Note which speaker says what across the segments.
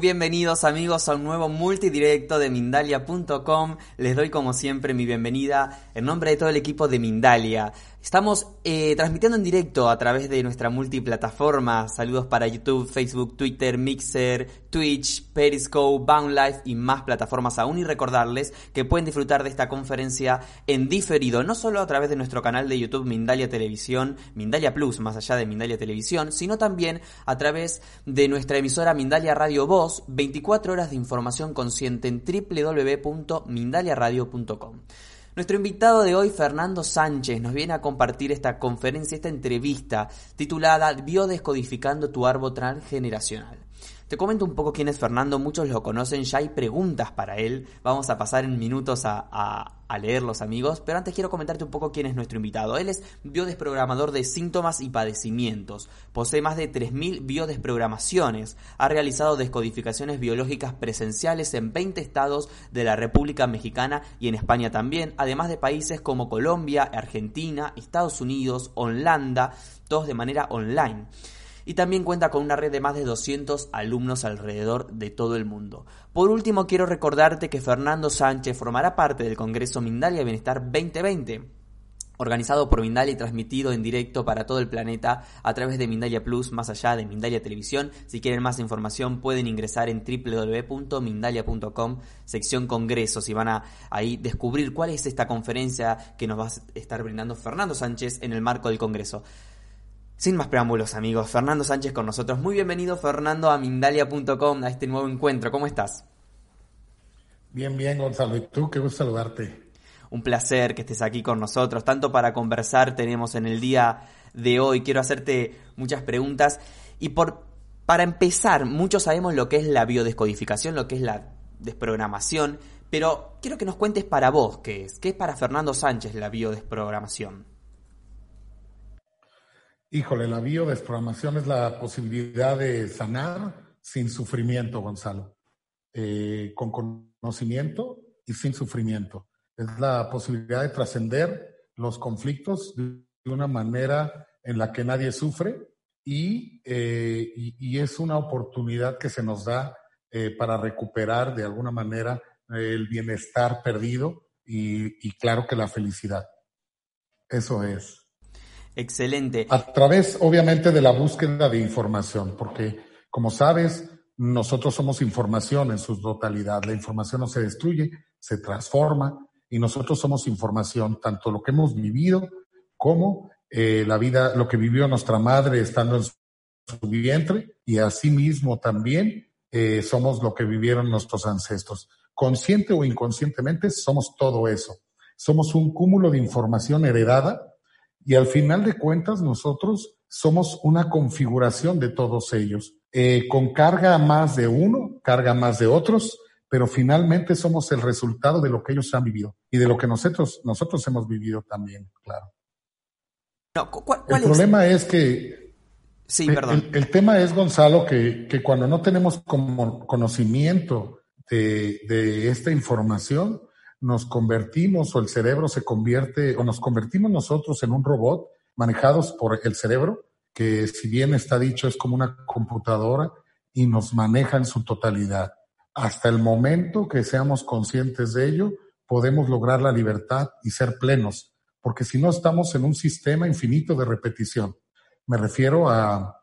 Speaker 1: Bienvenidos amigos a un nuevo multidirecto de Mindalia.com. Les doy como siempre mi bienvenida en nombre de todo el equipo de Mindalia. Estamos eh, transmitiendo en directo a través de nuestra multiplataforma. Saludos para YouTube, Facebook, Twitter, Mixer, Twitch, Periscope, Boundlife y más plataformas aún. Y recordarles que pueden disfrutar de esta conferencia en diferido, no solo a través de nuestro canal de YouTube Mindalia Televisión, Mindalia Plus, más allá de Mindalia Televisión, sino también a través de nuestra emisora Mindalia Radio Voz, 24 horas de información consciente en www.mindaliaradio.com. Nuestro invitado de hoy, Fernando Sánchez, nos viene a compartir esta conferencia, esta entrevista titulada Biodescodificando tu árbol transgeneracional. Te comento un poco quién es Fernando, muchos lo conocen, ya hay preguntas para él, vamos a pasar en minutos a, leerlos amigos, pero antes quiero comentarte un poco quién es nuestro invitado. Él es biodesprogramador de síntomas y padecimientos, posee más de 3.000 biodesprogramaciones, ha realizado descodificaciones biológicas presenciales en 20 estados de la República Mexicana y en España también, además de países como Colombia, Argentina, Estados Unidos, Holanda, todos de manera online y también cuenta con una red de más de 200 alumnos alrededor de todo el mundo. Por último, quiero recordarte que Fernando Sánchez formará parte del Congreso Mindalia Bienestar 2020 organizado por Mindalia y transmitido en directo para todo el planeta a través de Mindalia Plus, más allá de Mindalia Televisión. Si quieren más información pueden ingresar en www.mindalia.com, sección congresos, y van a ahí descubrir cuál es esta conferencia que nos va a estar brindando Fernando Sánchez en el marco del Congreso. Sin más preámbulos, amigos, Fernando Sánchez con nosotros. Muy bienvenido, Fernando, a Mindalia.com, a este nuevo encuentro. ¿Cómo estás?
Speaker 2: Bien, bien, Gonzalo. ¿Y tú? Qué gusto saludarte.
Speaker 1: Un placer que estés aquí con nosotros. Tanto para conversar tenemos en el día de hoy. Quiero hacerte muchas preguntas. Y por, para empezar, muchos sabemos lo que es la biodescodificación, lo que es la desprogramación. Pero quiero que nos cuentes para vos qué es. ¿Qué es para Fernando Sánchez la biodesprogramación?
Speaker 2: Híjole, la biodesprogramación es la posibilidad de sanar sin sufrimiento, Gonzalo. Eh, con conocimiento y sin sufrimiento. Es la posibilidad de trascender los conflictos de una manera en la que nadie sufre y, eh, es una oportunidad que se nos da eh, para recuperar de alguna manera el bienestar perdido y claro que la felicidad. Eso es.
Speaker 1: Excelente.
Speaker 2: A través, obviamente, de la búsqueda de información, porque, como sabes, nosotros somos información en su totalidad. La información no se destruye, se transforma y nosotros somos información, tanto lo que hemos vivido como eh, la vida, lo que vivió nuestra madre estando en su vientre y asimismo también eh, somos lo que vivieron nuestros ancestros. Consciente o inconscientemente somos todo eso. Somos un cúmulo de información heredada y al final de cuentas, nosotros somos una configuración de todos ellos, eh, con carga más de uno, carga más de otros, pero finalmente somos el resultado de lo que ellos han vivido y de lo que nosotros, nosotros hemos vivido también, claro.
Speaker 1: No, ¿cuál, cuál
Speaker 2: el
Speaker 1: es?
Speaker 2: problema es que
Speaker 1: Sí,
Speaker 2: el,
Speaker 1: perdón.
Speaker 2: el- el tema es, Gonzalo, que, que cuando no tenemos como conocimiento de, de esta información, nos convertimos o el cerebro se convierte o nos convertimos nosotros en un robot manejados por el cerebro, que si bien está dicho es como una computadora y nos maneja en su totalidad. Hasta el momento que seamos conscientes de ello, podemos lograr la libertad y ser plenos, porque si no estamos en un sistema infinito de repetición. Me refiero a,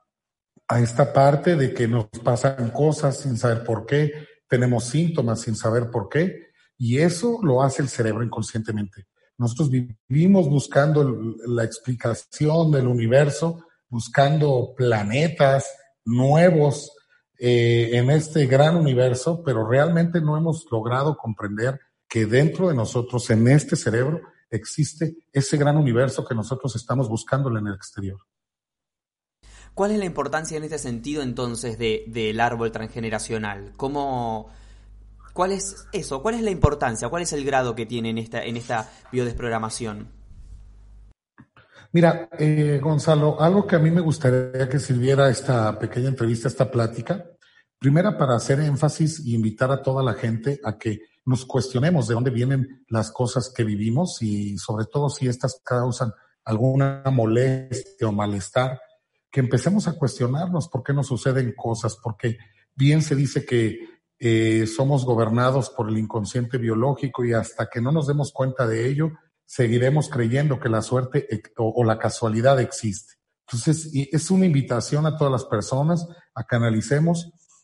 Speaker 2: a esta parte de que nos pasan cosas sin saber por qué, tenemos síntomas sin saber por qué, y eso lo hace el cerebro inconscientemente. Nosotros vivimos buscando la explicación del universo, buscando planetas nuevos, eh, en este gran universo, pero realmente no hemos logrado comprender que dentro de nosotros, en este cerebro, existe ese gran universo que nosotros estamos buscando en el exterior.
Speaker 1: ¿Cuál es la importancia en este sentido entonces del árbol transgeneracional? ¿Cómo, ¿Cuál es eso? ¿Cuál es la importancia? ¿Cuál es el grado que tiene en esta, en esta biodesprogramación?
Speaker 2: Mira, eh, Gonzalo, algo que a mí me gustaría que sirviera esta pequeña entrevista, esta plática, primera para hacer énfasis y invitar a toda la gente a que nos cuestionemos de dónde vienen las cosas que vivimos y sobre todo si estas causan alguna molestia o malestar, que empecemos a cuestionarnos por qué nos suceden cosas, porque bien se dice que eh, somos gobernados por el inconsciente biológico y hasta que no nos demos cuenta de ello, seguiremos creyendo que la suerte o, la casualidad existe. Entonces, es una invitación a todas las personas a que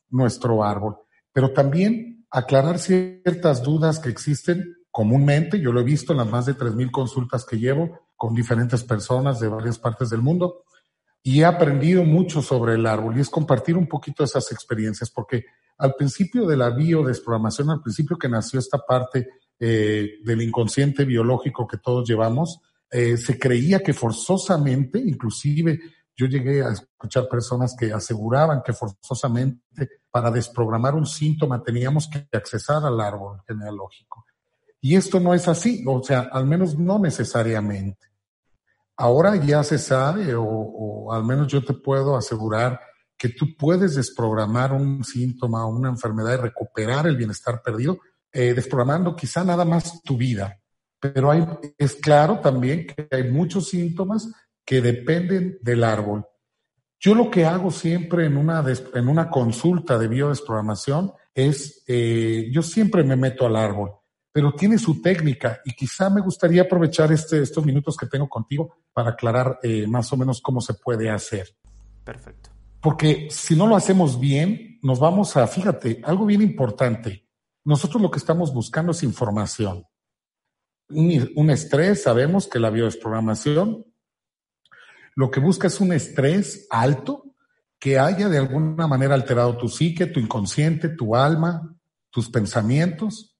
Speaker 2: nuestro árbol, pero también aclarar ciertas dudas que existen comúnmente. Yo lo he visto en las más de 3.000 consultas que llevo con diferentes personas de varias partes del mundo y he aprendido mucho sobre el árbol y es compartir un poquito esas experiencias, porque al principio de la biodesprogramación, al principio que nació esta parte eh, del inconsciente biológico que todos llevamos, eh, se creía que forzosamente, inclusive yo llegué a escuchar personas que aseguraban que forzosamente para desprogramar un síntoma teníamos que accesar al árbol genealógico. Y esto no es así, o sea, al menos no necesariamente. Ahora ya se sabe, o, al menos yo te puedo asegurar, que tú puedes desprogramar un síntoma o una enfermedad y recuperar el bienestar perdido, eh, desprogramando quizá nada más tu vida. Pero hay, es claro también que hay muchos síntomas que dependen del árbol. Yo lo que hago siempre en una, en una consulta de biodesprogramación es, eh, yo siempre me meto al árbol, pero tiene su técnica y quizá me gustaría aprovechar este, estos minutos que tengo contigo para aclarar eh, más o menos cómo se puede hacer.
Speaker 1: Perfecto.
Speaker 2: Porque si no lo hacemos bien, nos vamos a, fíjate, algo bien importante. Nosotros lo que estamos buscando es información. Un, estrés, sabemos que la biodesprogramación lo que busca es un estrés alto que haya de alguna manera alterado tu psique, tu inconsciente, tu alma, tus pensamientos,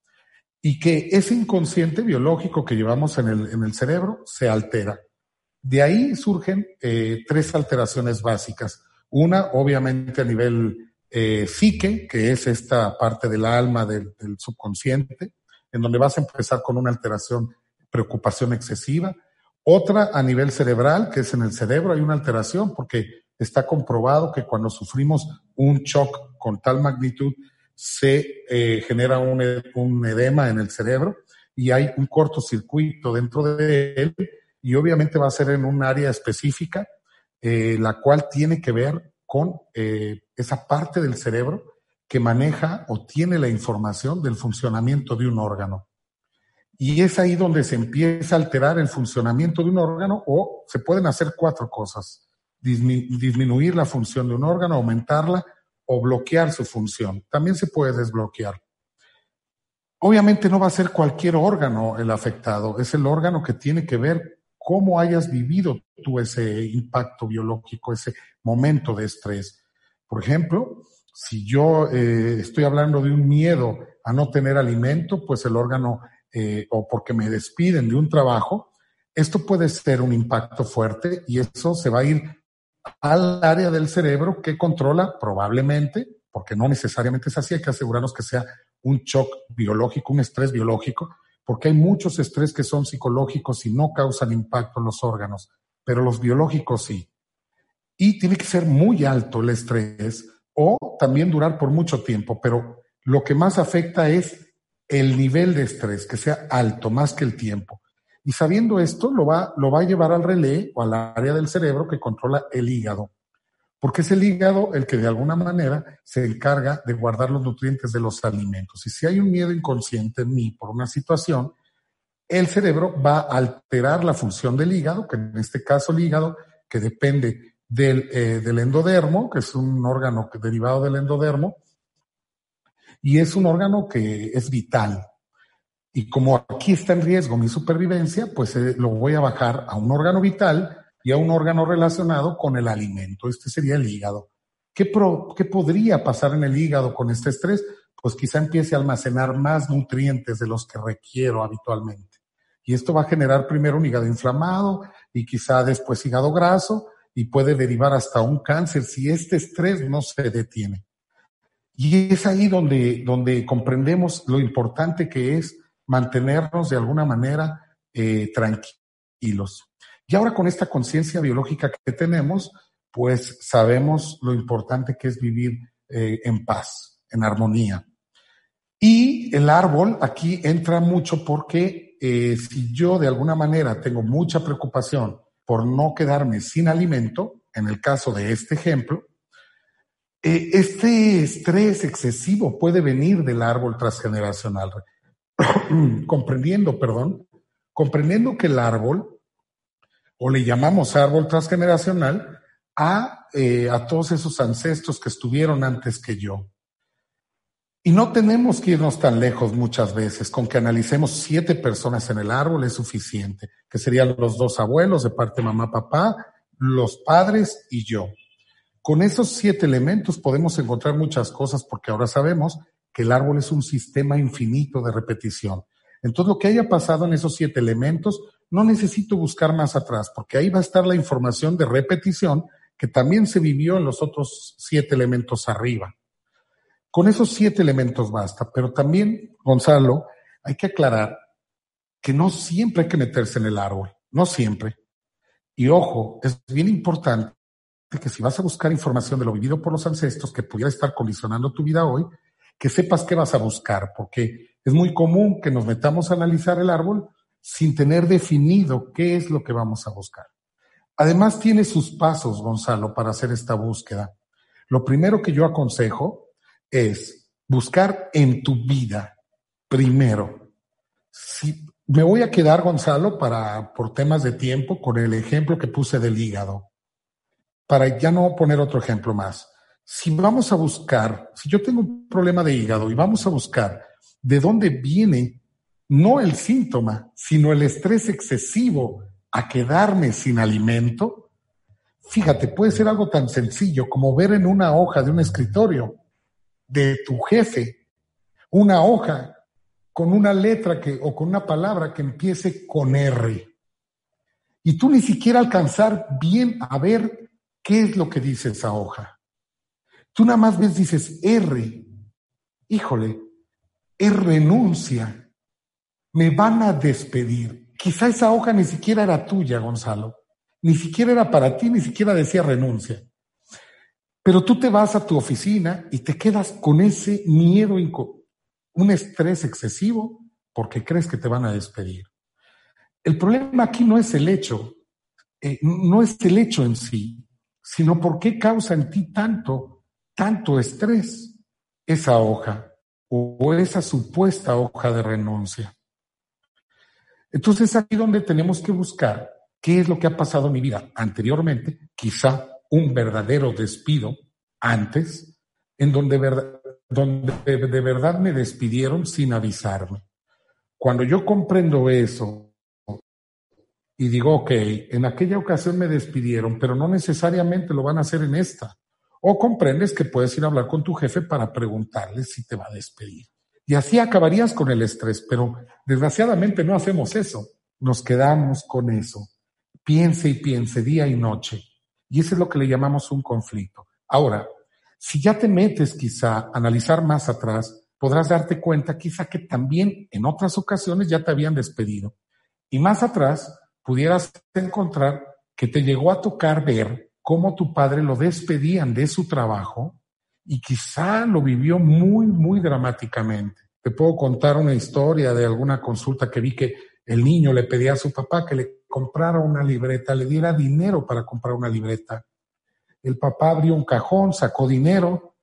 Speaker 2: y que ese inconsciente biológico que llevamos en el, en el cerebro se altera. De ahí surgen eh, tres alteraciones básicas. Una, obviamente, a nivel eh, psique, que es esta parte del alma, del, subconsciente, en donde vas a empezar con una alteración, preocupación excesiva. Otra a nivel cerebral, que es en el cerebro, hay una alteración porque está comprobado que cuando sufrimos un shock con tal magnitud, se eh, genera un, un, edema en el cerebro y hay un cortocircuito dentro de él y obviamente va a ser en un área específica, eh, la cual tiene que ver con eh, esa parte del cerebro que maneja o tiene la información del funcionamiento de un órgano. Y es ahí donde se empieza a alterar el funcionamiento de un órgano o se pueden hacer cuatro cosas. disminuir la función de un órgano, aumentarla o bloquear su función. También se puede desbloquear. Obviamente no va a ser cualquier órgano el afectado, es el órgano que tiene que ver cómo hayas vivido tú ese impacto biológico, ese momento de estrés. Por ejemplo, si yo eh, estoy hablando de un miedo a no tener alimento, pues el órgano eh, o porque me despiden de un trabajo, esto puede ser un impacto fuerte y eso se va a ir al área del cerebro que controla probablemente, porque no necesariamente es así, hay que asegurarnos que sea un shock biológico, un estrés biológico, porque hay muchos estrés que son psicológicos y no causan impacto en los órganos, pero los biológicos sí. Y tiene que ser muy alto el estrés o también durar por mucho tiempo, pero lo que más afecta es el nivel de estrés, que sea alto, más que el tiempo. Y sabiendo esto, lo va, lo va a llevar al relé o al área del cerebro que controla el hígado. Porque es el hígado el que de alguna manera se encarga de guardar los nutrientes de los alimentos. Y si hay un miedo inconsciente en mí por una situación, el cerebro va a alterar la función del hígado, que en este caso el hígado, que depende del, eh, endodermo, que es un órgano derivado del endodermo, y es un órgano que es vital. Y como aquí está en riesgo mi supervivencia, pues eh, lo voy a bajar a un órgano vital y a un órgano relacionado con el alimento. Este sería el hígado. ¿Qué, ¿Qué podría pasar en el hígado con este estrés? Pues quizá empiece a almacenar más nutrientes de los que requiero habitualmente. Y esto va a generar primero un hígado inflamado y quizá después hígado graso y puede derivar hasta un cáncer si este estrés no se detiene. Y es ahí donde, donde comprendemos lo importante que es mantenernos de alguna manera eh, tranquilos. Y ahora con esta conciencia biológica que tenemos, pues sabemos lo importante que es vivir eh, en paz, en armonía. Y el árbol aquí entra mucho porque eh, si yo de alguna manera tengo mucha preocupación por no quedarme sin alimento, en el caso de este ejemplo, eh, este estrés excesivo puede venir del árbol transgeneracional. comprendiendo, perdón, comprendiendo que el árbol, o le llamamos árbol transgeneracional, a, eh, a todos esos ancestros que estuvieron antes que yo. Y no tenemos que irnos tan lejos muchas veces, con que analicemos siete personas en el árbol es suficiente, que serían los dos abuelos de parte mamá, papá, los padres y yo. Con esos siete elementos podemos encontrar muchas cosas porque ahora sabemos que el árbol es un sistema infinito de repetición. Entonces, lo que haya pasado en esos siete elementos, no necesito buscar más atrás, porque ahí va a estar la información de repetición que también se vivió en los otros siete elementos arriba. Con esos siete elementos basta, pero también, Gonzalo, hay que aclarar que no siempre hay que meterse en el árbol, no siempre. Y ojo, es bien importante que si vas a buscar información de lo vivido por los ancestros que pudiera estar condicionando tu vida hoy, que sepas qué vas a buscar, porque es muy común que nos metamos a analizar el árbol sin tener definido qué es lo que vamos a buscar. Además, tiene sus pasos, Gonzalo, para hacer esta búsqueda. Lo primero que yo aconsejo es buscar en tu vida primero. Si me voy a quedar, Gonzalo, para, por temas de tiempo, con el ejemplo que puse del hígado, para ya no poner otro ejemplo más. Si vamos a buscar, si yo tengo un problema de hígado y vamos a buscar de dónde viene no el síntoma, sino el estrés excesivo a quedarme sin alimento, fíjate, puede ser algo tan sencillo como ver en una hoja de un escritorio de tu jefe una hoja con una letra que, o con una palabra que empiece con R. Y tú ni siquiera alcanzar bien a ver qué es lo que dice esa hoja. Tú nada más ves, dices R. Híjole, es renuncia. Me van a despedir. Quizá esa hoja ni siquiera era tuya, Gonzalo. Ni siquiera era para ti, ni siquiera decía renuncia. Pero tú te vas a tu oficina y te quedas con ese miedo, un estrés excesivo porque crees que te van a despedir. El problema aquí no es el hecho, eh, no es el hecho en sí, sino por qué causa en ti tanto, tanto estrés esa hoja o esa supuesta hoja de renuncia. Entonces aquí donde tenemos que buscar qué es lo que ha pasado en mi vida anteriormente, quizá un verdadero despido antes, en donde, donde de verdad me despidieron sin avisarme. Cuando yo comprendo eso y digo, ok, en aquella ocasión me despidieron, pero no necesariamente lo van a hacer en esta. O comprendes que puedes ir a hablar con tu jefe para preguntarle si te va a despedir. Y así acabarías con el estrés, pero desgraciadamente no hacemos eso. Nos quedamos con eso. Piense y piense día y noche. Y eso es lo que le llamamos un conflicto. Ahora, si ya te metes quizá a analizar más atrás, podrás darte cuenta quizá que también en otras ocasiones ya te habían despedido. Y más atrás pudieras encontrar que te llegó a tocar ver cómo tu padre lo despedían de su trabajo y quizá lo vivió muy, muy dramáticamente. Te puedo contar una historia de alguna consulta que vi que el niño le pedía a su papá que le comprara una libreta, le diera dinero para comprar una libreta. El papá abrió un cajón, sacó dinero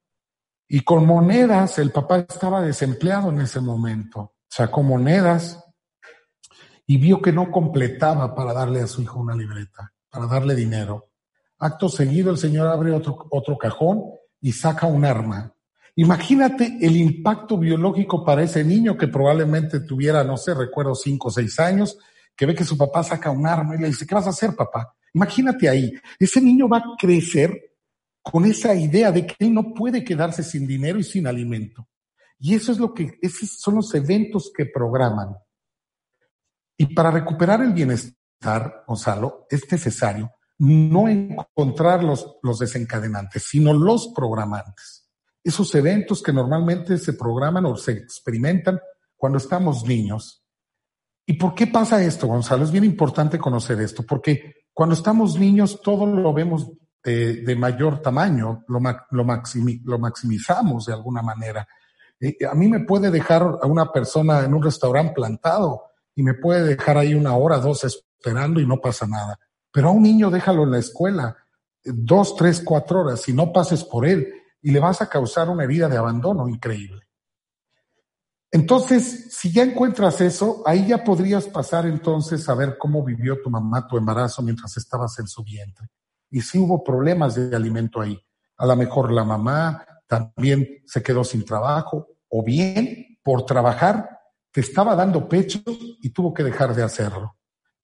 Speaker 2: y con monedas, el papá estaba desempleado en ese momento, sacó monedas y vio que no completaba para darle a su hijo una libreta, para darle dinero. Acto seguido, el señor abre otro, otro cajón y saca un arma. Imagínate el impacto biológico para ese niño que probablemente tuviera, no sé, recuerdo cinco o seis años, que ve que su papá saca un arma y le dice, ¿qué vas a hacer, papá? Imagínate ahí, ese niño va a crecer con esa idea de que él no puede quedarse sin dinero y sin alimento. Y eso es lo que, esos son los eventos que programan. Y para recuperar el bienestar, Gonzalo, es necesario no encontrar los, los desencadenantes, sino los programantes. Esos eventos que normalmente se programan o se experimentan cuando estamos niños. ¿Y por qué pasa esto, Gonzalo? Es bien importante conocer esto, porque cuando estamos niños todo lo vemos de, mayor tamaño, lo, lo, lo, maximizamos de alguna manera. Eh, a mí me puede dejar a una persona en un restaurante plantado y me puede dejar ahí una hora, dos esperando y no pasa nada. Pero a un niño déjalo en la escuela eh, dos, tres, cuatro horas y no pases por él y le vas a causar una herida de abandono increíble. Entonces, si ya encuentras eso, ahí ya podrías pasar entonces a ver cómo vivió tu mamá tu embarazo mientras estabas en su vientre. Y si hubo problemas de alimento ahí. A lo mejor la mamá también se quedó sin trabajo o bien por trabajar te estaba dando pecho y tuvo que dejar de hacerlo.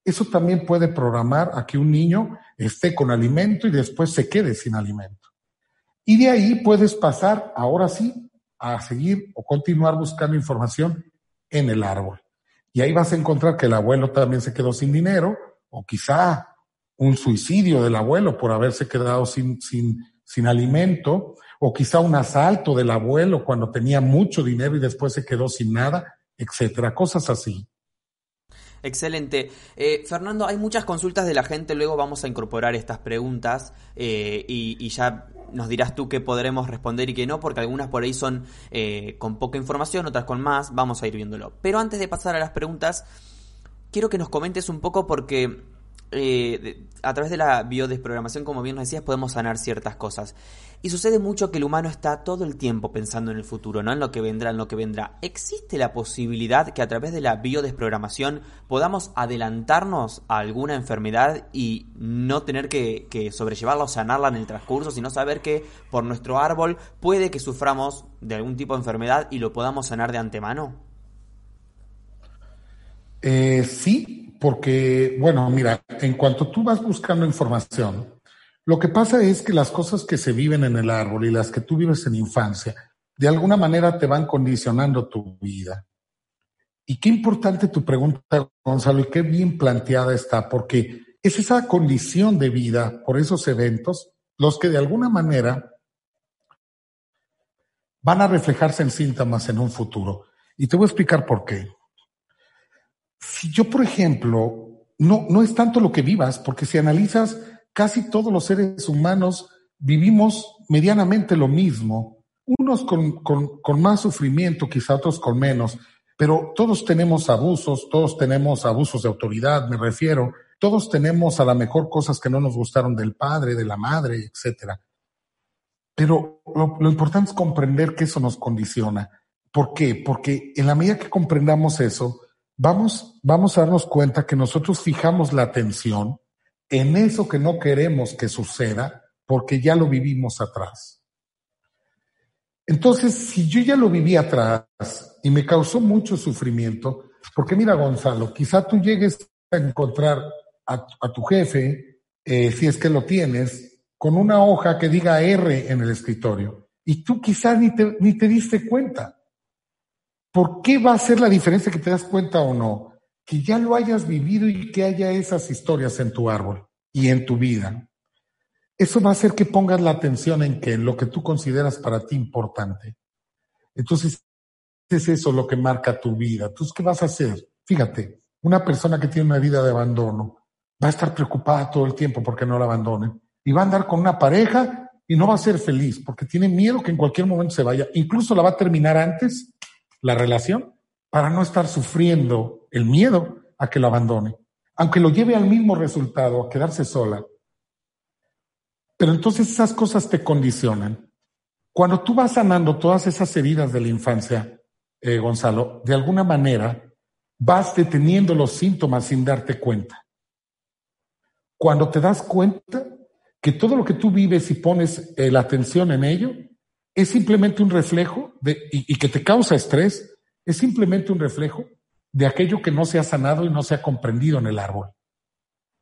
Speaker 2: Eso también puede programar a que un niño esté con alimento y después se quede sin alimento. Y de ahí puedes pasar, ahora sí, a seguir o continuar buscando información en el árbol. Y ahí vas a encontrar que el abuelo también se quedó sin dinero, o quizá un suicidio del abuelo por haberse quedado sin, sin, sin alimento, o quizá un asalto del abuelo cuando tenía mucho dinero y después se quedó sin nada, etcétera, cosas así.
Speaker 1: Excelente. Eh, Fernando, hay muchas consultas de la gente, luego vamos a incorporar estas preguntas eh, y, ya nos dirás tú qué podremos responder y qué no, porque algunas por ahí son eh, con poca información, otras con más, vamos a ir viéndolo. Pero antes de pasar a las preguntas, quiero que nos comentes un poco porque eh, a través de la biodesprogramación, como bien nos decías, podemos sanar ciertas cosas. Y sucede mucho que el humano está todo el tiempo pensando en el futuro, no en lo que vendrá, en lo que vendrá. ¿Existe la posibilidad que a través de la biodesprogramación podamos adelantarnos a alguna enfermedad y no tener que, sobrellevarla o sanarla en el transcurso, sino saber que por nuestro árbol puede que suframos de algún tipo de enfermedad y lo podamos sanar de antemano?
Speaker 2: Eh, sí, porque, bueno, mira, en cuanto tú vas buscando información, lo que pasa es que las cosas que se viven en el árbol y las que tú vives en infancia, de alguna manera te van condicionando tu vida. Y qué importante tu pregunta, Gonzalo, y qué bien planteada está, porque es esa condición de vida por esos eventos los que de alguna manera van a reflejarse en síntomas en un futuro. Y te voy a explicar por qué. Si yo, por ejemplo, no, no es tanto lo que vivas, porque si analizas, casi todos los seres humanos vivimos medianamente lo mismo, unos con, con, con más sufrimiento, quizá otros con menos, pero todos tenemos abusos, todos tenemos abusos de autoridad, me refiero, todos tenemos a lo mejor cosas que no nos gustaron del padre, de la madre, etcétera. Pero lo, lo, importante es comprender que eso nos condiciona. ¿Por qué? Porque en la medida que comprendamos eso, vamos, vamos a darnos cuenta que nosotros fijamos la atención en eso que no queremos que suceda porque ya lo vivimos atrás. Entonces, si yo ya lo viví atrás y me causó mucho sufrimiento, porque mira, Gonzalo, quizá tú llegues a encontrar a, tu jefe, eh, si es que lo tienes, con una hoja que diga R en el escritorio, y tú quizá ni te, ni te diste cuenta. ¿Por qué va a ser la diferencia que te das cuenta o no? Que ya lo hayas vivido y que haya esas historias en tu árbol y en tu vida. Eso va a hacer que pongas la atención en que lo que tú consideras para ti importante. Entonces, es eso lo que marca tu vida. Entonces, ¿qué vas a hacer? Fíjate, una persona que tiene una vida de abandono va a estar preocupada todo el tiempo porque no la abandonen. Y va a andar con una pareja y no va a ser feliz porque tiene miedo que en cualquier momento se vaya. Incluso la va a terminar antes la relación para no estar sufriendo el miedo a que lo abandone, aunque lo lleve al mismo resultado, a quedarse sola. Pero entonces esas cosas te condicionan. Cuando tú vas sanando todas esas heridas de la infancia, eh, Gonzalo, de alguna manera vas deteniendo los síntomas sin darte cuenta. Cuando te das cuenta que todo lo que tú vives y pones eh, la atención en ello, es simplemente un reflejo de, y, que te causa estrés, es simplemente un reflejo de aquello que no se ha sanado y no se ha comprendido en el árbol.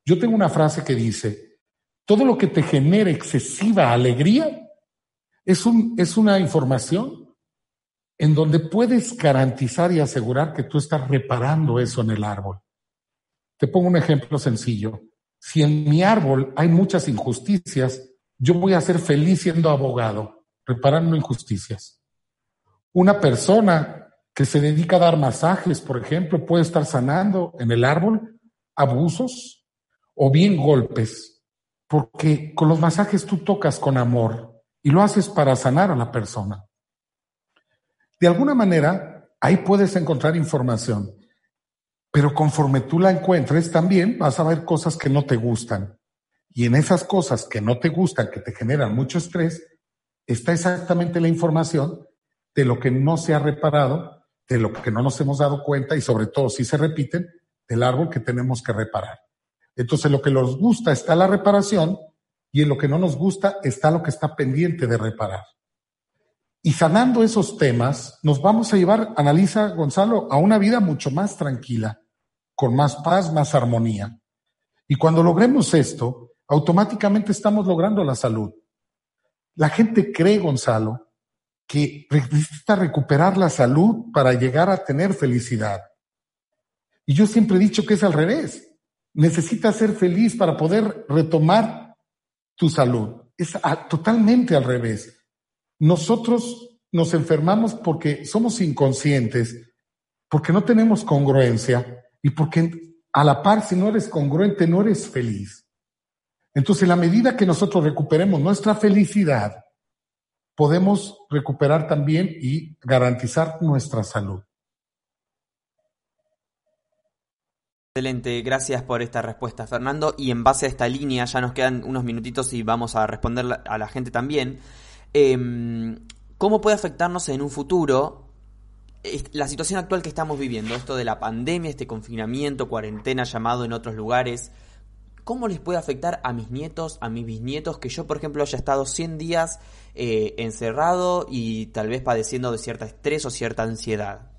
Speaker 2: Yo tengo una frase que dice, todo lo que te genere excesiva alegría es, un, es una información en donde puedes garantizar y asegurar que tú estás reparando eso en el árbol. Te pongo un ejemplo sencillo. Si en mi árbol hay muchas injusticias, yo voy a ser feliz siendo abogado, reparando injusticias. Una persona que se dedica a dar masajes, por ejemplo, puede estar sanando en el árbol abusos o bien golpes, porque con los masajes tú tocas con amor y lo haces para sanar a la persona. De alguna manera, ahí puedes encontrar información, pero conforme tú la encuentres, también vas a ver cosas que no te gustan. Y en esas cosas que no te gustan, que te generan mucho estrés, está exactamente la información de lo que no se ha reparado, de lo que no nos hemos dado cuenta y sobre todo si se repiten, del árbol que tenemos que reparar. Entonces, lo que nos gusta está la reparación y en lo que no nos gusta está lo que está pendiente de reparar. Y sanando esos temas, nos vamos a llevar, analiza Gonzalo, a una vida mucho más tranquila, con más paz, más armonía. Y cuando logremos esto, automáticamente estamos logrando la salud. La gente cree, Gonzalo, que necesita recuperar la salud para llegar a tener felicidad. Y yo siempre he dicho que es al revés. Necesitas ser feliz para poder retomar tu salud. Es totalmente al revés. Nosotros nos enfermamos porque somos inconscientes, porque no tenemos congruencia y porque a la par, si no eres congruente, no eres feliz. Entonces, en la medida que nosotros recuperemos nuestra felicidad, podemos recuperar también y garantizar nuestra salud.
Speaker 1: Excelente, gracias por esta respuesta, Fernando. Y en base a esta línea, ya nos quedan unos minutitos y vamos a responder a la gente también. Em, ¿Cómo puede afectarnos en un futuro la situación actual que estamos viviendo? Esto de la pandemia, este confinamiento, cuarentena llamado en otros lugares. ¿Cómo les puede afectar a mis nietos, a mis bisnietos, que yo, por ejemplo, haya estado 100 días eh, encerrado y tal vez padeciendo de cierta estrés o cierta ansiedad?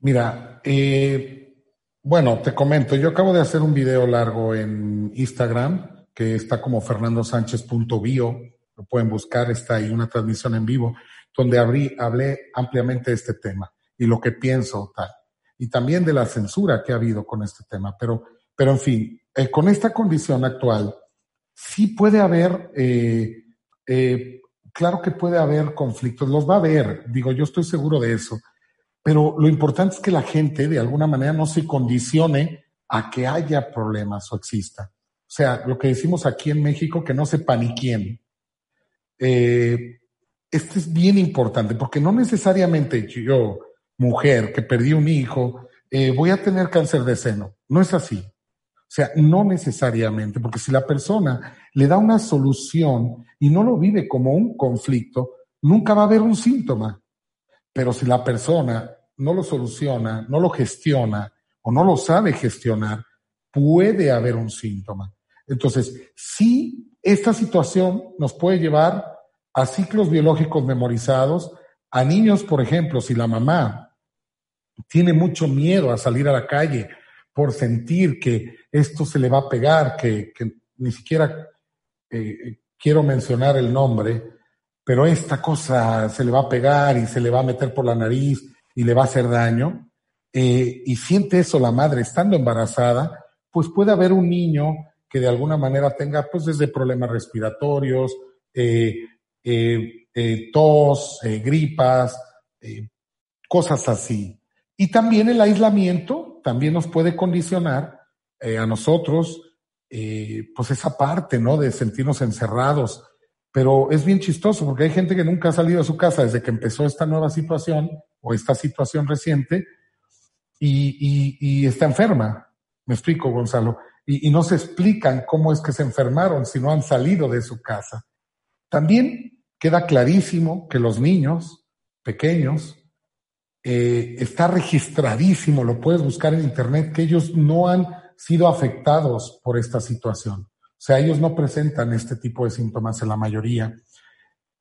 Speaker 2: Mira, eh, bueno, te comento, yo acabo de hacer un video largo en Instagram que está como fernandosánchez.bio, lo pueden buscar, está ahí una transmisión en vivo, donde hablé ampliamente de este tema y lo que pienso tal. Y también de la censura que ha habido con este tema. Pero, pero en fin, eh, con esta condición actual, sí puede haber, eh, eh, claro que puede haber conflictos, los va a haber, digo, yo estoy seguro de eso. Pero lo importante es que la gente de alguna manera no se condicione a que haya problemas o exista. O sea, lo que decimos aquí en México, que no se paniquien. Eh, esto es bien importante, porque no necesariamente yo, mujer, que perdí un hijo, eh, voy a tener cáncer de seno. No es así. O sea, no necesariamente, porque si la persona le da una solución y no lo vive como un conflicto, nunca va a haber un síntoma. Pero si la persona no lo soluciona, no lo gestiona o no lo sabe gestionar, puede haber un síntoma. Entonces, sí, esta situación nos puede llevar a ciclos biológicos memorizados, a niños, por ejemplo, si la mamá tiene mucho miedo a salir a la calle por sentir que esto se le va a pegar, que, ni siquiera eh, quiero mencionar el nombre, pero esta cosa se le va a pegar y se le va a meter por la nariz y le va a hacer daño, eh, y siente eso la madre estando embarazada, pues puede haber un niño que de alguna manera tenga, pues, desde problemas respiratorios, eh, tos, gripas, cosas así. Y también el aislamiento también nos puede condicionar a nosotros, pues, esa parte, ¿no? De sentirnos encerrados. Pero es bien chistoso porque hay gente que nunca ha salido de su casa desde que empezó esta nueva situación o esta situación reciente y está enferma. Me explico, Gonzalo y, no se explican cómo es que se enfermaron si no han salido de su casa. También queda clarísimo que los niños pequeños, eh, está registradísimo, lo puedes buscar en internet, que ellos no han sido afectados por esta situación. O sea, ellos no presentan este tipo de síntomas en la mayoría.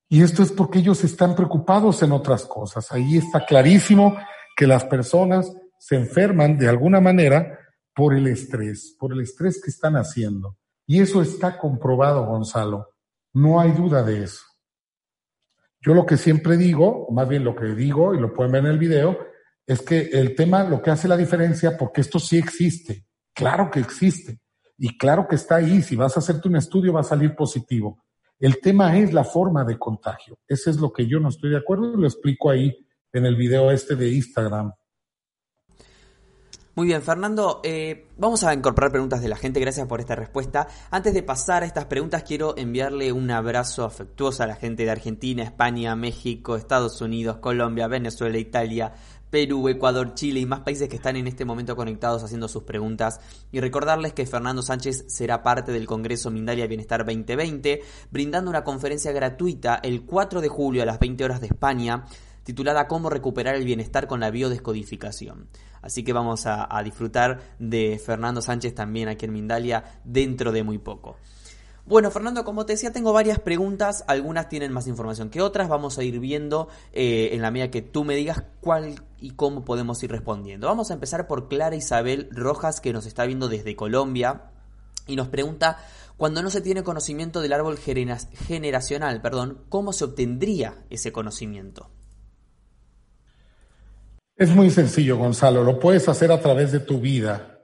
Speaker 2: Y esto es porque ellos están preocupados en otras cosas. Ahí está clarísimo que las personas se enferman de alguna manera por el estrés, por el estrés que están haciendo. Y eso está comprobado, Gonzalo. No hay duda de eso. Yo lo que siempre digo, más bien lo que digo, y lo pueden ver en el video, es que el tema, lo que hace la diferencia, porque esto sí existe, claro que existe, y claro que está ahí, si vas a hacerte un estudio va a salir positivo. El tema es la forma de contagio. Ese es lo que yo no estoy de acuerdo y lo explico ahí en el video este de Instagram.
Speaker 1: Muy bien, Fernando, eh, vamos a incorporar preguntas de la gente, gracias por esta respuesta. Antes de pasar a estas preguntas, quiero enviarle un abrazo afectuoso a la gente de Argentina, España, México, Estados Unidos, Colombia, Venezuela, Italia, Perú, Ecuador, Chile y más países que están en este momento conectados haciendo sus preguntas. Y recordarles que Fernando Sánchez será parte del Congreso Mindalia Bienestar 2020, brindando una conferencia gratuita el 4 de julio a las 20 horas de España titulada Cómo recuperar el bienestar con la biodescodificación. Así que vamos a, disfrutar de Fernando Sánchez también aquí en Mindalia dentro de muy poco. Bueno, Fernando, como te decía, tengo varias preguntas, algunas tienen más información que otras, vamos a ir viendo eh, en la medida que tú me digas cuál y cómo podemos ir respondiendo. Vamos a empezar por Clara Isabel Rojas, que nos está viendo desde Colombia y nos pregunta, cuando no se tiene conocimiento del árbol generacional, perdón, ¿cómo se obtendría ese conocimiento?
Speaker 2: Es muy sencillo, Gonzalo. Lo puedes hacer a través de tu vida.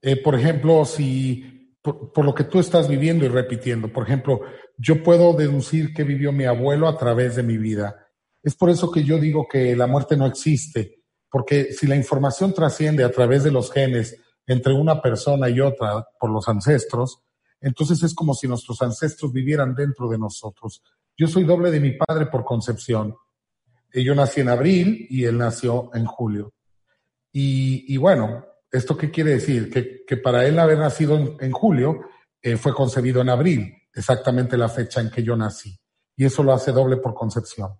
Speaker 2: Eh, por ejemplo, si por, lo que tú estás viviendo y repitiendo, por ejemplo, yo puedo deducir que vivió mi abuelo a través de mi vida. Es por eso que yo digo que la muerte no existe, porque si la información trasciende a través de los genes entre una persona y otra por los ancestros, entonces es como si nuestros ancestros vivieran dentro de nosotros. Yo soy doble de mi padre por concepción yo nací en abril y él nació en julio. Y, bueno, ¿esto qué quiere decir? Que, para él haber nacido en, julio eh, fue concebido en abril, exactamente la fecha en que yo nací. Y eso lo hace doble por concepción.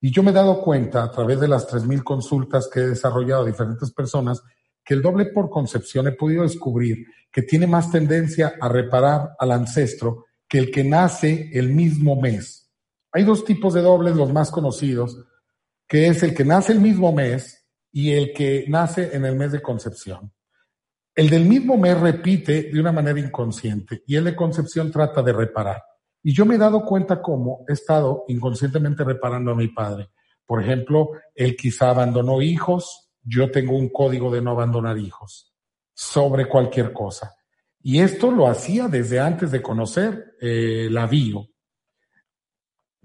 Speaker 2: Y yo me he dado cuenta a través de las 3.000 consultas que he desarrollado a diferentes personas que el doble por concepción he podido descubrir que tiene más tendencia a reparar al ancestro que el que nace el mismo mes. Hay dos tipos de dobles, los más conocidos, que es el que nace el mismo mes y el que nace en el mes de concepción. El del mismo mes repite de una manera inconsciente y el de concepción trata de reparar. Y yo me he dado cuenta cómo he estado inconscientemente reparando a mi padre. Por ejemplo, él quizá abandonó hijos, yo tengo un código de no abandonar hijos sobre cualquier cosa. Y esto lo hacía desde antes de conocer eh, la bio.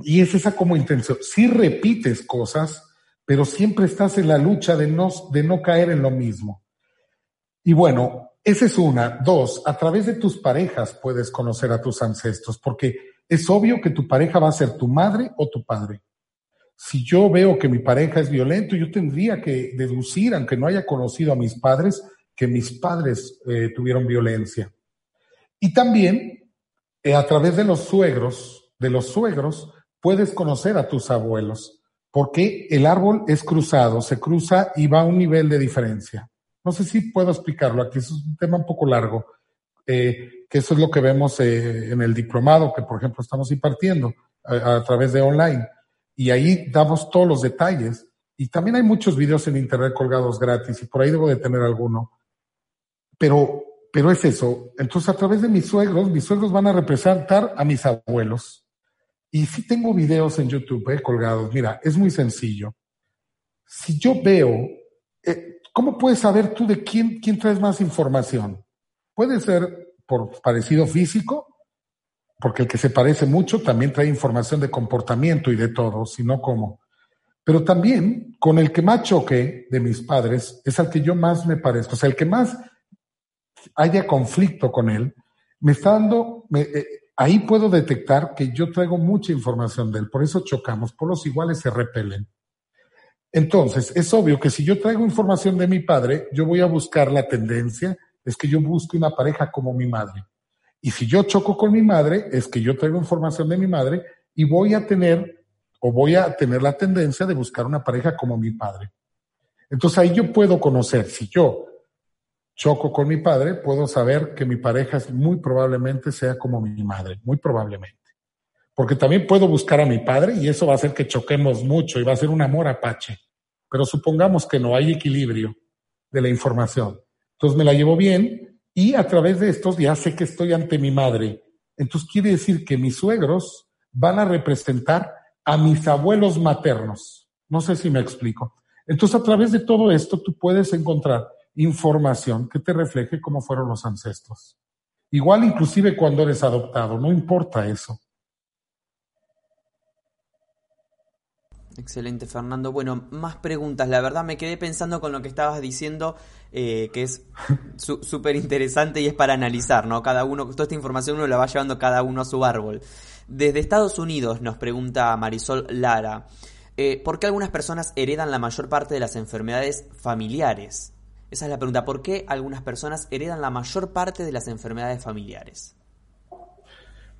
Speaker 2: Y es esa como intención. Si repites cosas, pero siempre estás en la lucha de no, de no caer en lo mismo. Y bueno, esa es una. Dos, a través de tus parejas puedes conocer a tus ancestros, porque es obvio que tu pareja va a ser tu madre o tu padre. Si yo veo que mi pareja es violento, yo tendría que deducir, aunque no haya conocido a mis padres, que mis padres eh, tuvieron violencia. Y también, eh, a través de los suegros, de los suegros, puedes conocer a tus abuelos, porque el árbol es cruzado, se cruza y va a un nivel de diferencia. No sé si puedo explicarlo aquí, es un tema un poco largo, eh, que eso es lo que vemos eh, en el diplomado que, por ejemplo, estamos impartiendo a, a, través de online. Y ahí damos todos los detalles. Y también hay muchos videos en internet colgados gratis y por ahí debo de tener alguno. Pero, pero es eso. Entonces, a través de mis suegros, mis suegros van a representar a mis abuelos. Y sí tengo videos en YouTube eh, colgados. Mira, es muy sencillo. Si yo veo, eh, ¿cómo puedes saber tú de quién, quién traes más información? Puede ser por parecido físico, porque el que se parece mucho también trae información de comportamiento y de todo, si no cómo. Pero también con el que más choque de mis padres es al que yo más me parezco. O sea, el que más haya conflicto con él, me está dando, eh, ahí puedo detectar que yo traigo mucha información de él, por eso chocamos, por los iguales se repelen. Entonces, es obvio que si yo traigo información de mi padre, yo voy a buscar la tendencia, es que yo busque una pareja como mi madre. Y si yo choco con mi madre, es que yo traigo información de mi madre y voy a tener o voy a tener la tendencia de buscar una pareja como mi padre. Entonces ahí yo puedo conocer, si yo choco con mi padre, puedo saber que mi pareja muy probablemente sea como mi madre, muy probablemente. Porque también puedo buscar a mi padre y eso va a hacer que choquemos mucho y va a ser un amor apache. Pero supongamos que no hay equilibrio de la información. Entonces me la llevo bien y a través de estos ya sé que estoy ante mi madre. Entonces quiere decir que mis suegros van a representar a mis abuelos maternos. No sé si me explico. Entonces a través de todo esto tú puedes encontrar información que te refleje cómo fueron los ancestros. Igual inclusive cuando eres adoptado, no importa eso.
Speaker 1: Excelente, Fernando. Bueno, más preguntas. La verdad me quedé pensando con lo que estabas diciendo, eh, que es súper interesante y es para analizar, ¿no? Cada uno, toda esta información uno la va llevando cada uno a su árbol. Desde Estados Unidos nos pregunta Marisol Lara, eh, ¿por qué algunas personas heredan la mayor parte de las enfermedades familiares? Esa es la pregunta. ¿Por qué algunas personas heredan la mayor parte de las enfermedades familiares?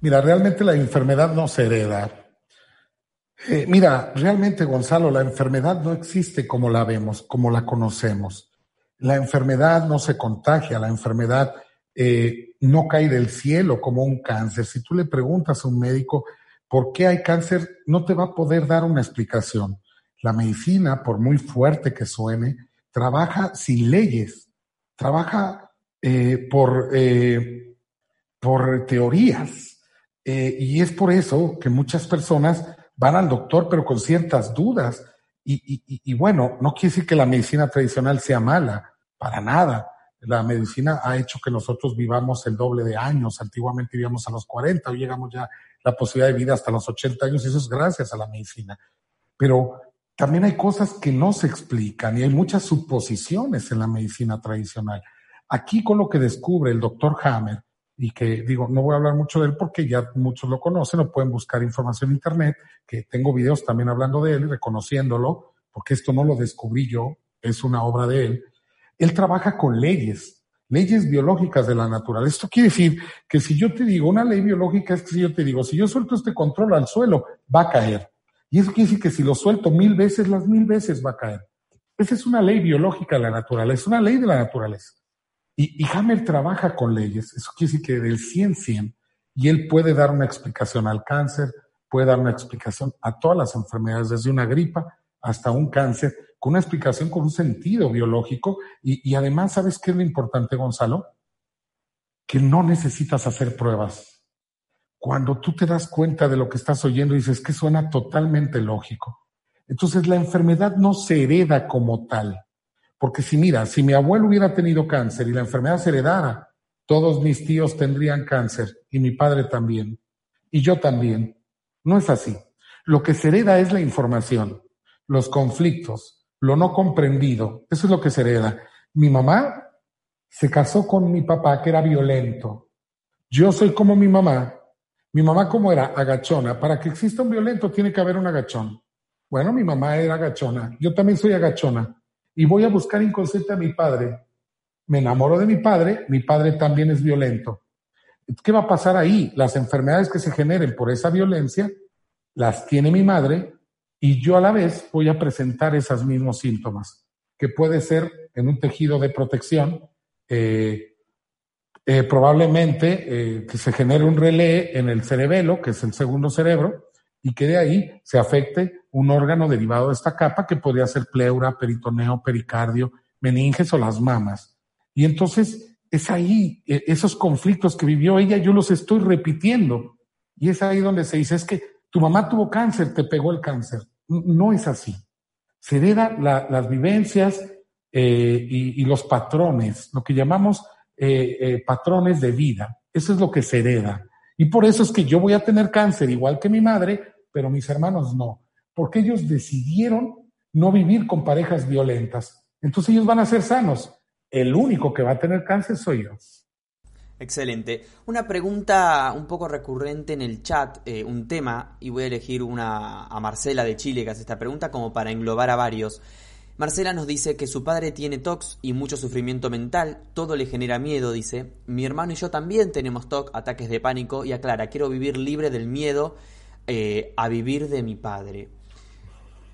Speaker 2: Mira, realmente la enfermedad no se hereda. Eh, mira, realmente, Gonzalo, la enfermedad no existe como la vemos, como la conocemos. La enfermedad no se contagia, la enfermedad eh, no cae del cielo como un cáncer. Si tú le preguntas a un médico por qué hay cáncer, no te va a poder dar una explicación. La medicina, por muy fuerte que suene, trabaja sin leyes, trabaja eh, por, eh, por teorías. Eh, y es por eso que muchas personas van al doctor, pero con ciertas dudas. Y, bueno, no quiere decir que la medicina tradicional sea mala, para nada. La medicina ha hecho que nosotros vivamos el doble de años. Antiguamente vivíamos a los 40, hoy llegamos ya a la posibilidad de vida hasta los 80 años, y eso es gracias a la medicina. Pero también hay cosas que no se explican y hay muchas suposiciones en la medicina tradicional. Aquí con lo que descubre el doctor Hammer, y que digo, no voy a hablar mucho de él porque ya muchos lo conocen o pueden buscar información en internet, que tengo videos también hablando de él y reconociéndolo, porque esto no lo descubrí yo, es una obra de él. Él trabaja con leyes, leyes biológicas de la naturaleza. Esto quiere decir que si yo te digo, una ley biológica es que si yo te digo, si yo suelto este control al suelo, va a caer. Y eso quiere decir que si lo suelto mil veces, las mil veces va a caer. Esa es una ley biológica de la naturaleza, es una ley de la naturaleza. Y, y Hammer trabaja con leyes, eso quiere decir que del 100, 100, y él puede dar una explicación al cáncer, puede dar una explicación a todas las enfermedades, desde una gripa hasta un cáncer, con una explicación con un sentido biológico. Y además, ¿sabes qué es lo importante, Gonzalo? Que no necesitas hacer pruebas cuando tú te das cuenta de lo que estás oyendo, dices que suena totalmente lógico. Entonces la enfermedad no se hereda como tal. Porque si mira, si mi abuelo hubiera tenido cáncer y la enfermedad se heredara, todos mis tíos tendrían cáncer y mi padre también. Y yo también. No es así. Lo que se hereda es la información, los conflictos, lo no comprendido. Eso es lo que se hereda. Mi mamá se casó con mi papá que era violento. Yo soy como mi mamá mi mamá, ¿cómo era? Agachona. Para que exista un violento tiene que haber un agachón. Bueno, mi mamá era agachona. Yo también soy agachona. Y voy a buscar inconsciente a mi padre. Me enamoro de mi padre. Mi padre también es violento. ¿Qué va a pasar ahí? Las enfermedades que se generen por esa violencia las tiene mi madre y yo a la vez voy a presentar esos mismos síntomas, que puede ser en un tejido de protección, eh, eh, probablemente eh, que se genere un relé en el cerebelo, que es el segundo cerebro, y que de ahí se afecte un órgano derivado de esta capa, que podría ser pleura, peritoneo, pericardio, meninges o las mamas. Y entonces es ahí, e, esos conflictos que vivió ella, yo los estoy repitiendo. Y es ahí donde se dice, es que tu mamá tuvo cáncer, te pegó el cáncer. No es así. Se hereda las vivencias eh, y los patrones, lo que llamamos eh, eh, patrones de vida. Eso es lo que se hereda. Y por eso es que yo voy a tener cáncer igual que mi madre, pero mis hermanos no, porque ellos decidieron no vivir con parejas violentas. Entonces ellos van a ser sanos. El único que va a tener cáncer soy yo.
Speaker 1: Excelente. Una pregunta un poco recurrente en el chat, eh, un tema, y voy a elegir una a Marcela de Chile que hace esta pregunta como para englobar a varios. Marcela nos dice que su padre tiene TOC y mucho sufrimiento mental, todo le genera miedo, dice. Mi hermano y yo también tenemos TOC, ataques de pánico, y aclara, quiero vivir libre del miedo eh, a vivir de mi padre.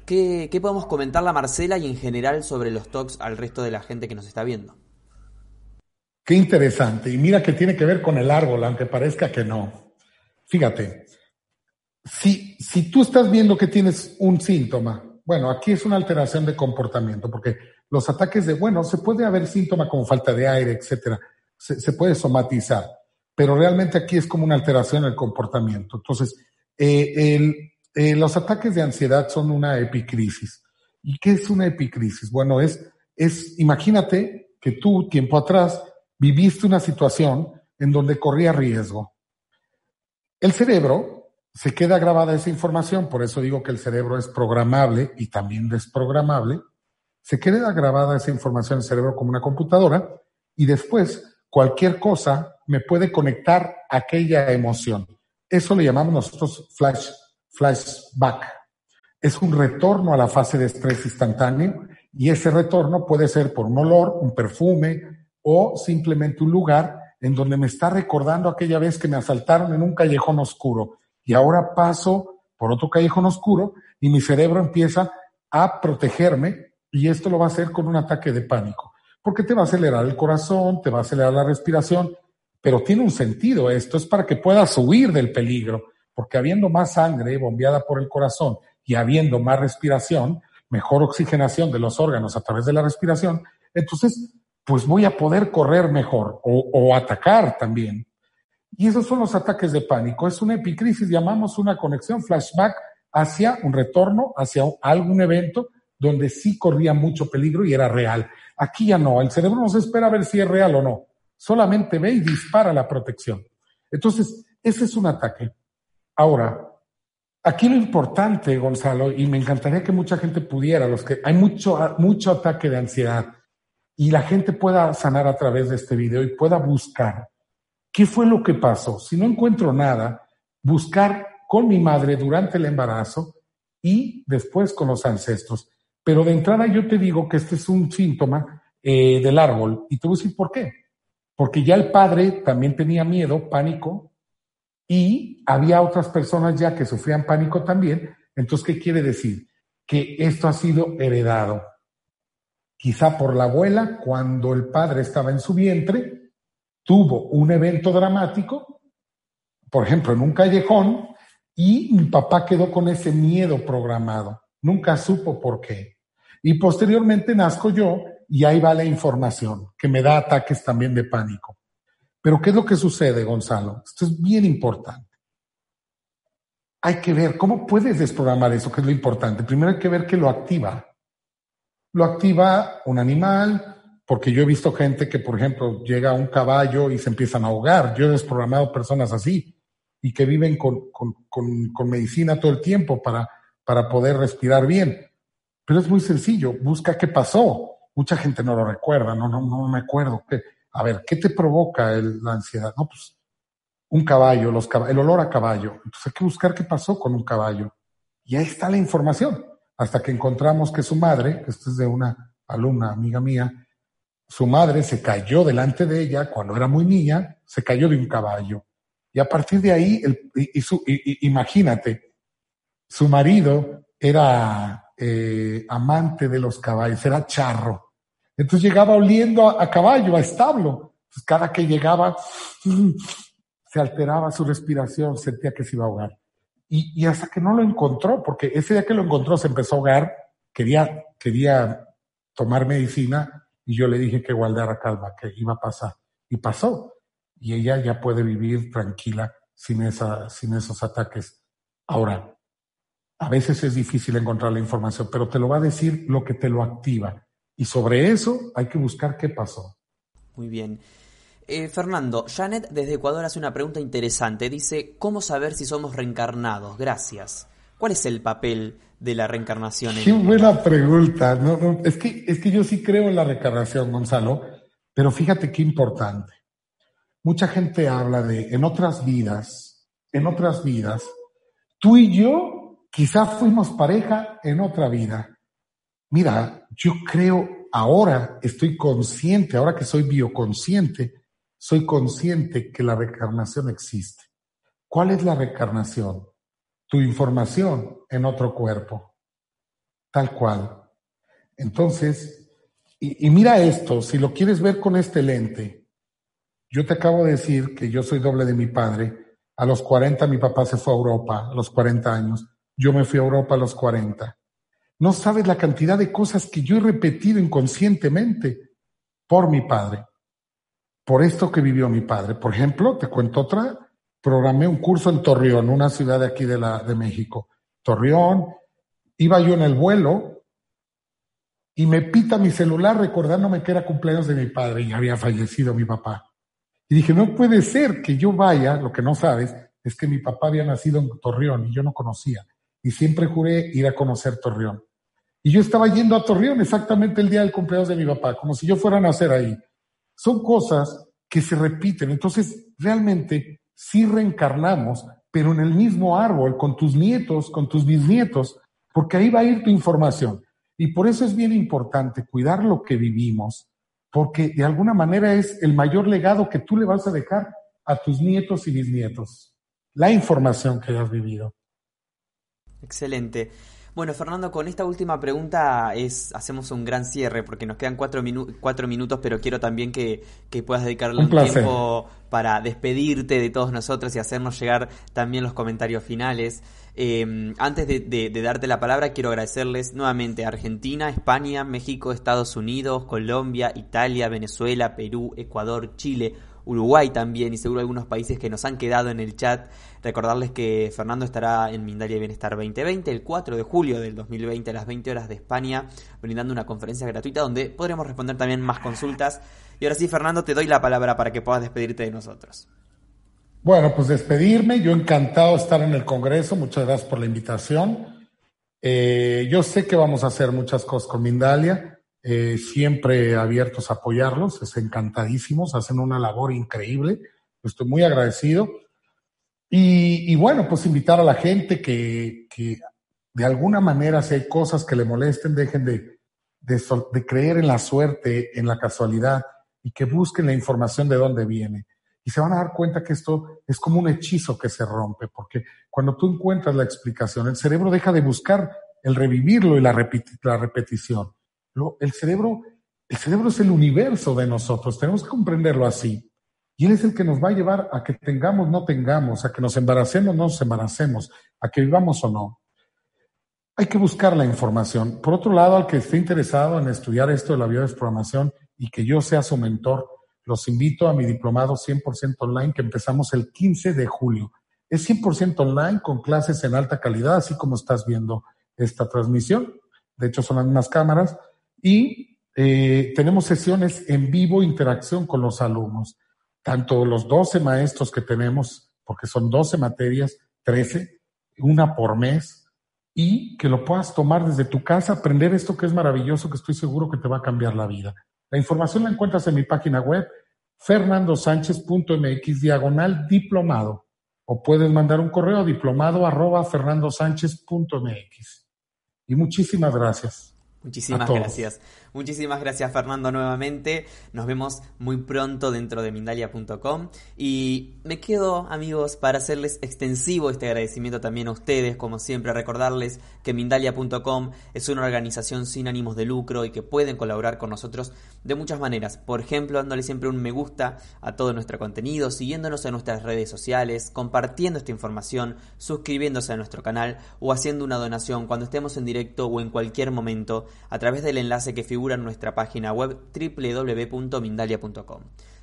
Speaker 1: ¿Qué, ¿Qué, podemos comentarle a Marcela y en general sobre los TOCs al resto de la gente que nos está viendo?
Speaker 2: Qué interesante. Y mira que tiene que ver con el árbol, aunque parezca que no. Fíjate, si, si tú estás viendo que tienes un síntoma, Bueno, aquí es una alteración de comportamiento, porque los ataques de, bueno, se puede haber síntoma como falta de aire, etcétera, se, puede somatizar, pero realmente aquí es como una alteración del comportamiento. Entonces, eh, eh, los ataques de ansiedad son una epicrisis. ¿Y qué es una epicrisis? Bueno, es, es, imagínate que tú, tiempo atrás, viviste una situación en donde corría riesgo. El cerebro se queda grabada esa información, por eso digo que el cerebro es programable y también desprogramable. Se queda grabada esa información en el cerebro como una computadora y después cualquier cosa me puede conectar aquella emoción. Eso le llamamos nosotros flash, flashback. Es un retorno a la fase de estrés instantáneo y ese retorno puede ser por un olor, un perfume o simplemente un lugar en donde me está recordando aquella vez que me asaltaron en un callejón oscuro y ahora paso por otro callejón oscuro y mi cerebro empieza a protegerme y esto lo va a hacer con un ataque de pánico, porque te va a acelerar el corazón, te va a acelerar la respiración, pero tiene un sentido esto, es para que puedas huir del peligro, porque habiendo más sangre bombeada por el corazón y habiendo más respiración, mejor oxigenación de los órganos a través de la respiración, entonces pues voy a poder correr mejor o, atacar también. Y esos son los ataques de pánico. Es una epicrisis, llamamos una conexión flashback hacia un retorno, hacia algún evento donde sí corría mucho peligro y era real. Aquí ya no, el cerebro no se espera a ver si es real o no, solamente ve y dispara la protección. Entonces, ese es un ataque. Ahora, aquí lo importante, Gonzalo, y me encantaría que mucha gente pudiera, los que hay mucho, mucho ataque de ansiedad, y la gente pueda sanar a través de este video y pueda buscar qué fue lo que pasó. Si no encuentro nada, buscar con mi madre durante el embarazo y después con los ancestros. Pero de entrada yo te digo que este es un síntoma eh, del árbol y te voy a decir por qué. Porque ya el padre también tenía miedo, pánico, y había otras personas ya que sufrían pánico también. Entonces, ¿qué quiere decir? Que esto ha sido heredado quizá por la abuela, cuando el padre estaba en su vientre, tuvo un evento dramático, por ejemplo, en un callejón, y mi papá quedó con ese miedo programado. Nunca supo por qué. Y posteriormente nazco yo y ahí va la información, que me da ataques también de pánico. Pero ¿qué es lo que sucede, Gonzalo? Esto es bien importante. Hay que ver cómo puedes desprogramar eso, que es lo importante. Primero hay que ver qué lo activa lo activa un animal, porque yo he visto gente que, por ejemplo, llega a un caballo y se empiezan a ahogar. Yo he desprogramado personas así y que viven con, medicina todo el tiempo para, para poder respirar bien. Pero es muy sencillo, busca qué pasó. Mucha gente no lo recuerda, no, no, no me acuerdo. A ver, ¿qué te provoca la ansiedad? No, pues un caballo, los el olor a caballo. Entonces hay que buscar qué pasó con un caballo. Y ahí está la información hasta que encontramos que su madre, esto es de una alumna amiga mía, su madre se cayó delante de ella cuando era muy niña, se cayó de un caballo. Y a partir de ahí, imagínate, su marido era eh, amante de los caballos, era charro. Entonces llegaba oliendo a, caballo, a establo. Entonces cada que llegaba, se alteraba su respiración, sentía que se iba a ahogar. Y, hasta que no lo encontró, porque ese día que lo encontró se empezó a ahogar, quería, quería tomar medicina y yo le dije que guardara calma, que iba a pasar. Y pasó. Y ella ya puede vivir tranquila sin, esa, sin esos ataques. Ahora, a veces es difícil encontrar la información, pero te lo va a decir lo que te lo activa. Y sobre eso hay que buscar qué pasó.
Speaker 1: Muy bien. Eh, Fernando, Janet desde Ecuador hace una pregunta interesante. Dice, ¿cómo saber si somos reencarnados? Gracias. ¿Cuál es el papel de la reencarnación?
Speaker 2: Qué buena pregunta. es, que, es que yo sí creo en la reencarnación, Gonzalo, pero fíjate qué importante. Mucha gente habla de en otras vidas, en otras vidas, tú y yo quizás fuimos pareja en otra vida. Mira, yo creo ahora, estoy consciente, ahora que soy bioconsciente, soy consciente que la reencarnación existe. ¿Cuál es la reencarnación? Tu información en otro cuerpo, tal cual. Entonces, y, mira esto, si lo quieres ver con este lente, yo te acabo de decir que yo soy doble de mi padre. A los 40 mi papá se fue a Europa, a los 40 años. Yo me fui a Europa a los 40. No sabes la cantidad de cosas que yo he repetido inconscientemente por mi padre, por esto que vivió mi padre. Por ejemplo, te cuento otra, programé un curso en Torreón, una ciudad de aquí de, México. Torreón, iba yo en el vuelo y me pita mi celular recordándome que era cumpleaños de mi padre y había fallecido mi papá. Y dije, no puede ser que yo vaya, lo que no sabes es que mi papá había nacido en Torreón y yo no conocía. Y siempre juré ir a conocer Torreón. Y yo estaba yendo a Torreón exactamente el día del cumpleaños de mi papá, como si yo fuera a nacer ahí. Son cosas que se repiten. Entonces, realmente sí reencarnamos, pero en el mismo árbol, con tus nietos, con tus bisnietos, porque ahí va a ir tu información. Y por eso es bien importante cuidar lo que vivimos, porque de alguna manera es el mayor legado que tú le vas a dejar a tus nietos y bisnietos, la información que has vivido.
Speaker 1: Excelente. Bueno, Fernando, con esta última pregunta es hacemos un gran cierre porque nos quedan cuatro, cuatro minutos, pero quiero también que, puedas dedicarle un, tiempo para despedirte de todos nosotros y hacernos llegar también los comentarios finales. Em, antes de, darte la palabra, quiero agradecerles nuevamente a Argentina, España, México, Estados Unidos, Colombia, Italia, Venezuela, Perú, Ecuador, Chile, Uruguay también y seguro algunos países que nos han quedado en el chat. Recordarles que Fernando estará en Mindalia Bienestar 2020 el 4 de julio del 2020 a las 20 horas de España, brindando una conferencia gratuita donde podremos responder también más consultas. Y ahora sí, Fernando, te doy la palabra para que puedas despedirte de nosotros.
Speaker 2: Bueno, pues despedirme. Yo encantado de estar en el Congreso. Muchas gracias por la invitación. Eh, yo sé que vamos a hacer muchas cosas con Mindalia. Eh, siempre abiertos a apoyarlos. Es encantadísimos. Hacen una labor increíble. Estoy muy agradecido. Y, bueno, pues invitar a la gente que, de alguna manera, si hay cosas que le molesten, dejen de, de creer en la suerte, en la casualidad y que busquen la información de dónde viene y se van a dar cuenta que esto es como un hechizo que se rompe, porque cuando tú encuentras la explicación, el cerebro deja de buscar el revivirlo y la, la repetición. El, cerebro, el cerebro es el universo de nosotros, tenemos que comprenderlo así. Y él es el que nos va a llevar a que tengamos, no tengamos, a que nos embaracemos, no nos embaracemos, a que vivamos o no. Hay que buscar la información. Por otro lado, al que esté interesado en estudiar esto de la biodesprogramación y que yo sea su mentor, los invito a mi diplomado 100% online que empezamos el 15 de julio. Es 100% online con clases en alta calidad, así como estás viendo esta transmisión. De hecho, son las mismas cámaras. Y eh, tenemos sesiones en vivo, interacción con los alumnos. Tanto los 12 maestros que tenemos, porque son 12 materias, 13, una por mes, y que lo puedas tomar desde tu casa, aprender esto que es maravilloso, que estoy seguro que te va a cambiar la vida. La información la encuentras en mi página web, fernandosánchez.mx diagonal diplomado. O puedes mandar un correo a diplomado arroba fernandosánchez.mx. Y muchísimas gracias.
Speaker 1: Muchísimas gracias. Muchísimas gracias Fernando nuevamente. Nos vemos muy pronto dentro de Mindalia.com. Y me quedo amigos para hacerles extensivo este agradecimiento también a ustedes. Como siempre recordarles que Mindalia.com es una organización sin ánimos de lucro y que pueden colaborar con nosotros de muchas maneras. Por ejemplo dándole siempre un me gusta a todo nuestro contenido, siguiéndonos en nuestras redes sociales, compartiendo esta información, suscribiéndose a nuestro canal o haciendo una donación cuando estemos en directo o en cualquier momento a través del enlace que figura en nuestra página web www.mindalia.com.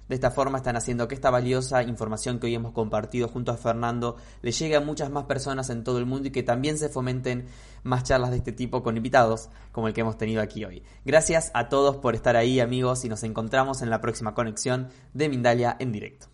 Speaker 1: De esta forma están haciendo que esta valiosa información que hoy hemos compartido junto a Fernando le llegue a muchas más personas en todo el mundo y que también se fomenten más charlas de este tipo con invitados como el que hemos tenido aquí hoy. Gracias a todos por estar ahí amigos y nos encontramos en la próxima conexión de Mindalia en directo.